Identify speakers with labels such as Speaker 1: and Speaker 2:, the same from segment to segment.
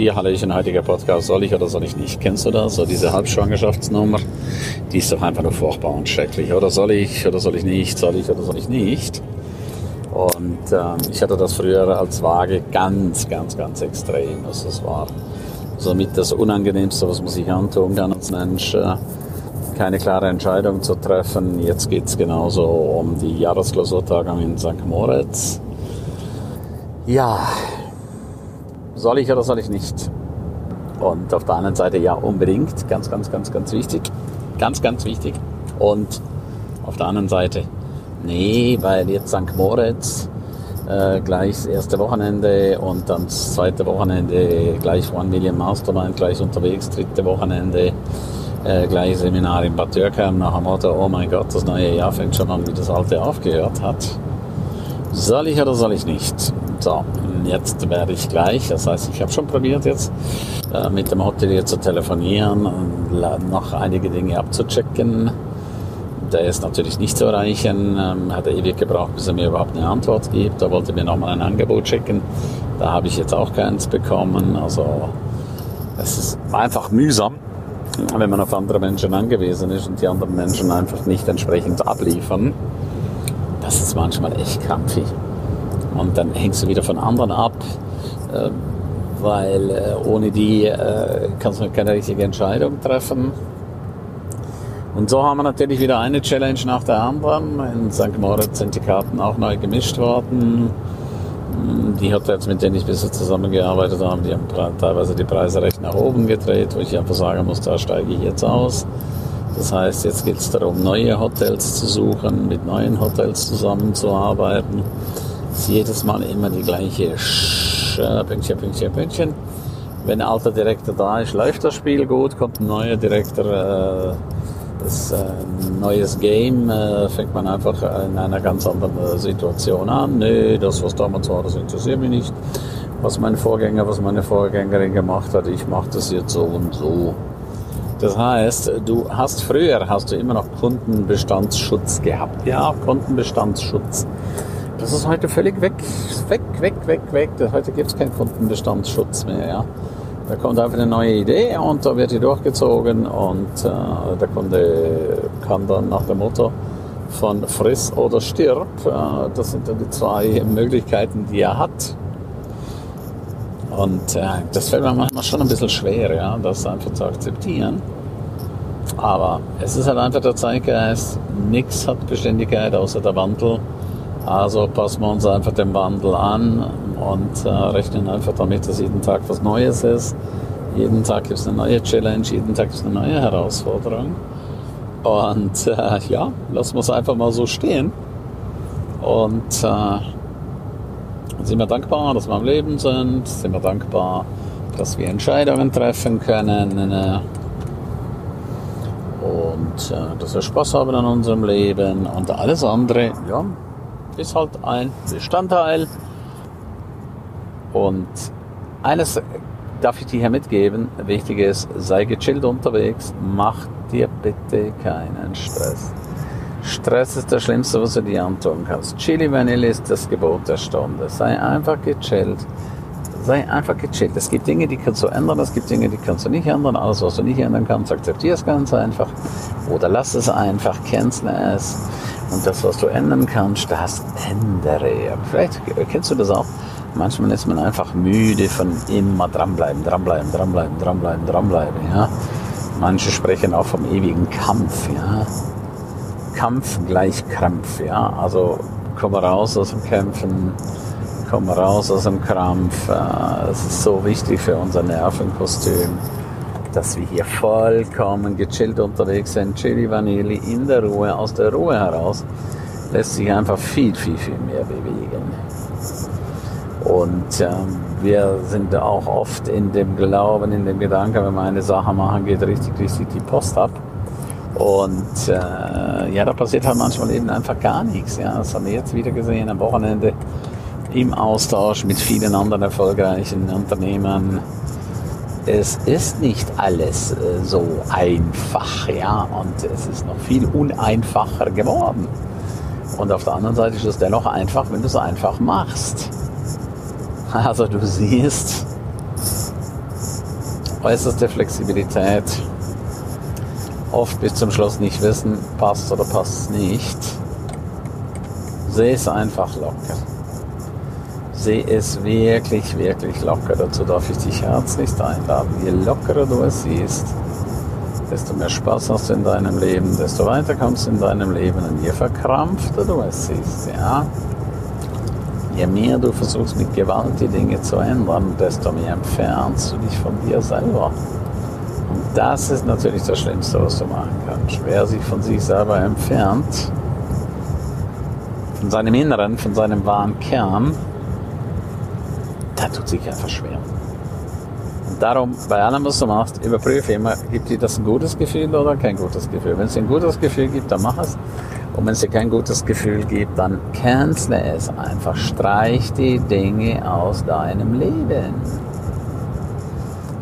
Speaker 1: dir, Hallöchen, heutiger Podcast, soll ich oder soll ich nicht? Kennst du das? So diese Halbschwangerschaftsnummer, die ist doch einfach nur furchtbar und schrecklich. Oder soll ich oder soll ich nicht? Soll ich oder soll ich nicht? Und ähm, ich hatte das früher als Waage ganz, ganz, ganz extrem. Also das war somit das Unangenehmste, was man sich antun kann als Mensch. Äh, keine klare Entscheidung zu treffen. Jetzt geht es genauso um die Jahresklausurtagung in St. Moritz. Ja, soll ich oder soll ich nicht? Und auf der anderen Seite ja unbedingt, ganz, ganz, ganz, ganz wichtig. Ganz, ganz wichtig. Und auf der anderen Seite, nee, weil jetzt St. Moritz äh, gleich das erste Wochenende und dann das zweite Wochenende gleich One Million Mastermind, gleich unterwegs, dritte Wochenende äh, gleich Seminar in Bad Dürkheim nach dem Motto, oh mein Gott, das neue Jahr fängt schon an, wie das alte aufgehört hat. Soll ich oder soll ich nicht? So, jetzt werde ich gleich, das heißt, ich habe schon probiert jetzt äh, mit dem Hotelier zu telefonieren und noch einige Dinge abzuchecken. Der ist natürlich nicht zu erreichen, ähm, hat er ewig gebraucht, bis er mir überhaupt eine Antwort gibt. Er wollte mir nochmal ein Angebot checken. Da habe ich jetzt auch keins bekommen. Also es ist einfach mühsam, wenn man auf andere Menschen angewiesen ist und die anderen Menschen einfach nicht entsprechend abliefern. Das ist manchmal echt krampfig. Und dann hängst du wieder von anderen ab, äh, weil äh, ohne die äh, kannst du keine richtige Entscheidung treffen. Und so haben wir natürlich wieder eine Challenge nach der anderen. In St. Moritz sind die Karten auch neu gemischt worden. Die Hotels, mit denen ich bisher zusammengearbeitet habe, die haben teilweise die Preise recht nach oben gedreht, wo ich einfach sagen muss, da steige ich jetzt aus. Das heißt, jetzt geht es darum, neue Hotels zu suchen, mit neuen Hotels zusammenzuarbeiten ist jedes Mal immer die gleiche Sch äh, Pünktchen, Pünktchen, Pünktchen. Wenn ein alter Direktor da ist, läuft das Spiel gut, kommt ein neuer Direktor, äh, das äh, neues Game, äh, fängt man einfach in einer ganz anderen äh, Situation an. Nö, das, was damals war, das interessiert mich nicht. Was mein Vorgänger, was meine Vorgängerin gemacht hat, ich mache das jetzt so und so. Das heißt, du hast früher hast du immer noch Kundenbestandsschutz gehabt. Ja, Kundenbestandsschutz. Das ist heute völlig weg, weg, weg, weg, weg. Heute gibt es keinen Kundenbestandsschutz mehr. Ja. Da kommt einfach eine neue Idee und da wird die durchgezogen und äh, der Kunde kann dann nach dem Motto von friss oder stirb, äh, das sind dann die zwei Möglichkeiten, die er hat. Und äh, das fällt mir manchmal schon ein bisschen schwer, ja, das einfach zu akzeptieren. Aber es ist halt einfach der Zeitgeist, nichts hat Beständigkeit außer der Wandel. Also passen wir uns einfach dem Wandel an und äh, rechnen einfach damit, dass jeden Tag was Neues ist. Jeden Tag gibt es eine neue Challenge, jeden Tag gibt es eine neue Herausforderung. Und äh, ja, lassen wir es einfach mal so stehen. Und äh, sind wir dankbar, dass wir am Leben sind. Sind wir dankbar, dass wir Entscheidungen treffen können. Und äh, dass wir Spaß haben an unserem Leben. Und alles andere, ja, ist halt ein Bestandteil. Und eines darf ich dir hier mitgeben, wichtig ist, sei gechillt unterwegs, mach dir bitte keinen Stress. Stress ist das Schlimmste, was du dir antun kannst. Chili Vanille ist das Gebot der Stunde. Sei einfach gechillt. Sei einfach gechillt. Es gibt Dinge, die kannst du ändern, es gibt Dinge, die kannst du nicht ändern. Alles, was du nicht ändern kannst, akzeptiere es ganz einfach. Oder lass es einfach, cancel es. Und das, was du ändern kannst, das ändere. Vielleicht kennst du das auch. Manchmal ist man einfach müde von immer dranbleiben, dranbleiben, dranbleiben, dranbleiben, dranbleiben. Ja? Manche sprechen auch vom ewigen Kampf. Ja? Kampf gleich Krampf. Ja? Also komm raus aus dem Kämpfen, komm raus aus dem Krampf. Es ist so wichtig für unser Nervenkostüm dass wir hier vollkommen gechillt unterwegs sind. Chili Vanilli in der Ruhe, aus der Ruhe heraus, lässt sich einfach viel, viel, viel mehr bewegen. Und ähm, wir sind auch oft in dem Glauben, in dem Gedanken, wenn wir eine Sache machen, geht richtig, richtig die Post ab. Und äh, ja, da passiert halt manchmal eben einfach gar nichts. Ja. Das haben wir jetzt wieder gesehen am Wochenende im Austausch mit vielen anderen erfolgreichen Unternehmern es ist nicht alles äh, so einfach, ja, und es ist noch viel uneinfacher geworden. Und auf der anderen Seite ist es dennoch einfach, wenn du es einfach machst. Also du siehst, äußerste Flexibilität, oft bis zum Schluss nicht wissen, passt oder passt nicht. Seh es einfach locker. Seh es wirklich, wirklich locker. Dazu darf ich dich herzlichst einladen. Je lockerer du es siehst, desto mehr Spaß hast du in deinem Leben, desto weiter kommst du in deinem Leben und je verkrampfter du es siehst, ja, je mehr du versuchst mit Gewalt die Dinge zu ändern, desto mehr entfernst du dich von dir selber. Und das ist natürlich das Schlimmste, was du machen kannst. Wer sich von sich selber entfernt, von seinem Inneren, von seinem wahren Kern, der tut sich einfach schwer. Und darum, bei allem, was du machst, überprüfe immer, gibt dir das ein gutes Gefühl oder kein gutes Gefühl. Wenn es dir ein gutes Gefühl gibt, dann mach es. Und wenn es dir kein gutes Gefühl gibt, dann cancele es einfach. Streich die Dinge aus deinem Leben.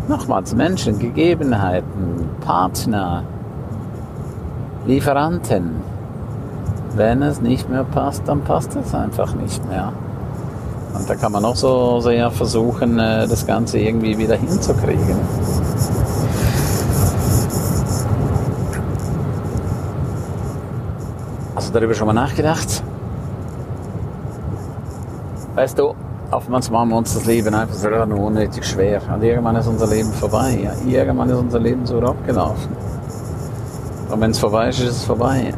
Speaker 1: Nochmals, Menschen, Gegebenheiten, Partner, Lieferanten. Wenn es nicht mehr passt, dann passt es einfach nicht mehr. Und da kann man auch so sehr versuchen, äh, das Ganze irgendwie wieder hinzukriegen. Hast du darüber schon mal nachgedacht? Weißt du, manchmal machen wir uns das Leben einfach so nur unnötig schwer. Und irgendwann ist unser Leben vorbei. Ja, irgendwann ist unser Leben so abgelaufen. Und wenn es vorbei ist, ist es vorbei.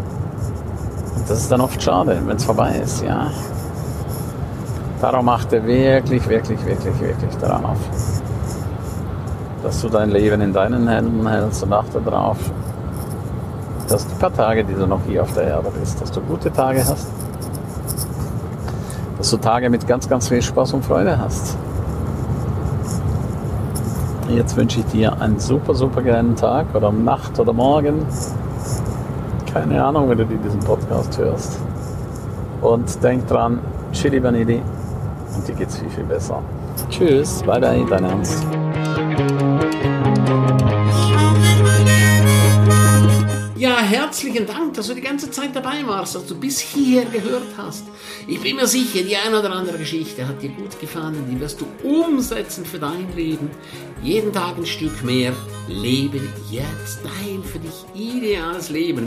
Speaker 1: Und das ist dann oft schade, wenn es vorbei ist, ja. Darum achte wirklich, wirklich, wirklich, wirklich darauf, dass du dein Leben in deinen Händen hältst und achte darauf, dass die paar Tage, die du noch hier auf der Erde bist, dass du gute Tage hast, dass du Tage mit ganz, ganz viel Spaß und Freude hast. Jetzt wünsche ich dir einen super, super geilen Tag oder Nacht oder Morgen. Keine Ahnung, wenn du diesen Podcast hörst. Und denk dran, Chili Vanilli, und dir geht's viel, viel besser. Tschüss, bye bye, dein Ernst.
Speaker 2: Ja, herzlichen Dank, dass du die ganze Zeit dabei warst, dass du bis hier gehört hast. Ich bin mir sicher, die eine oder andere Geschichte hat dir gut gefallen, die wirst du umsetzen für dein Leben. Jeden Tag ein Stück mehr. Lebe jetzt dein für dich ideales Leben.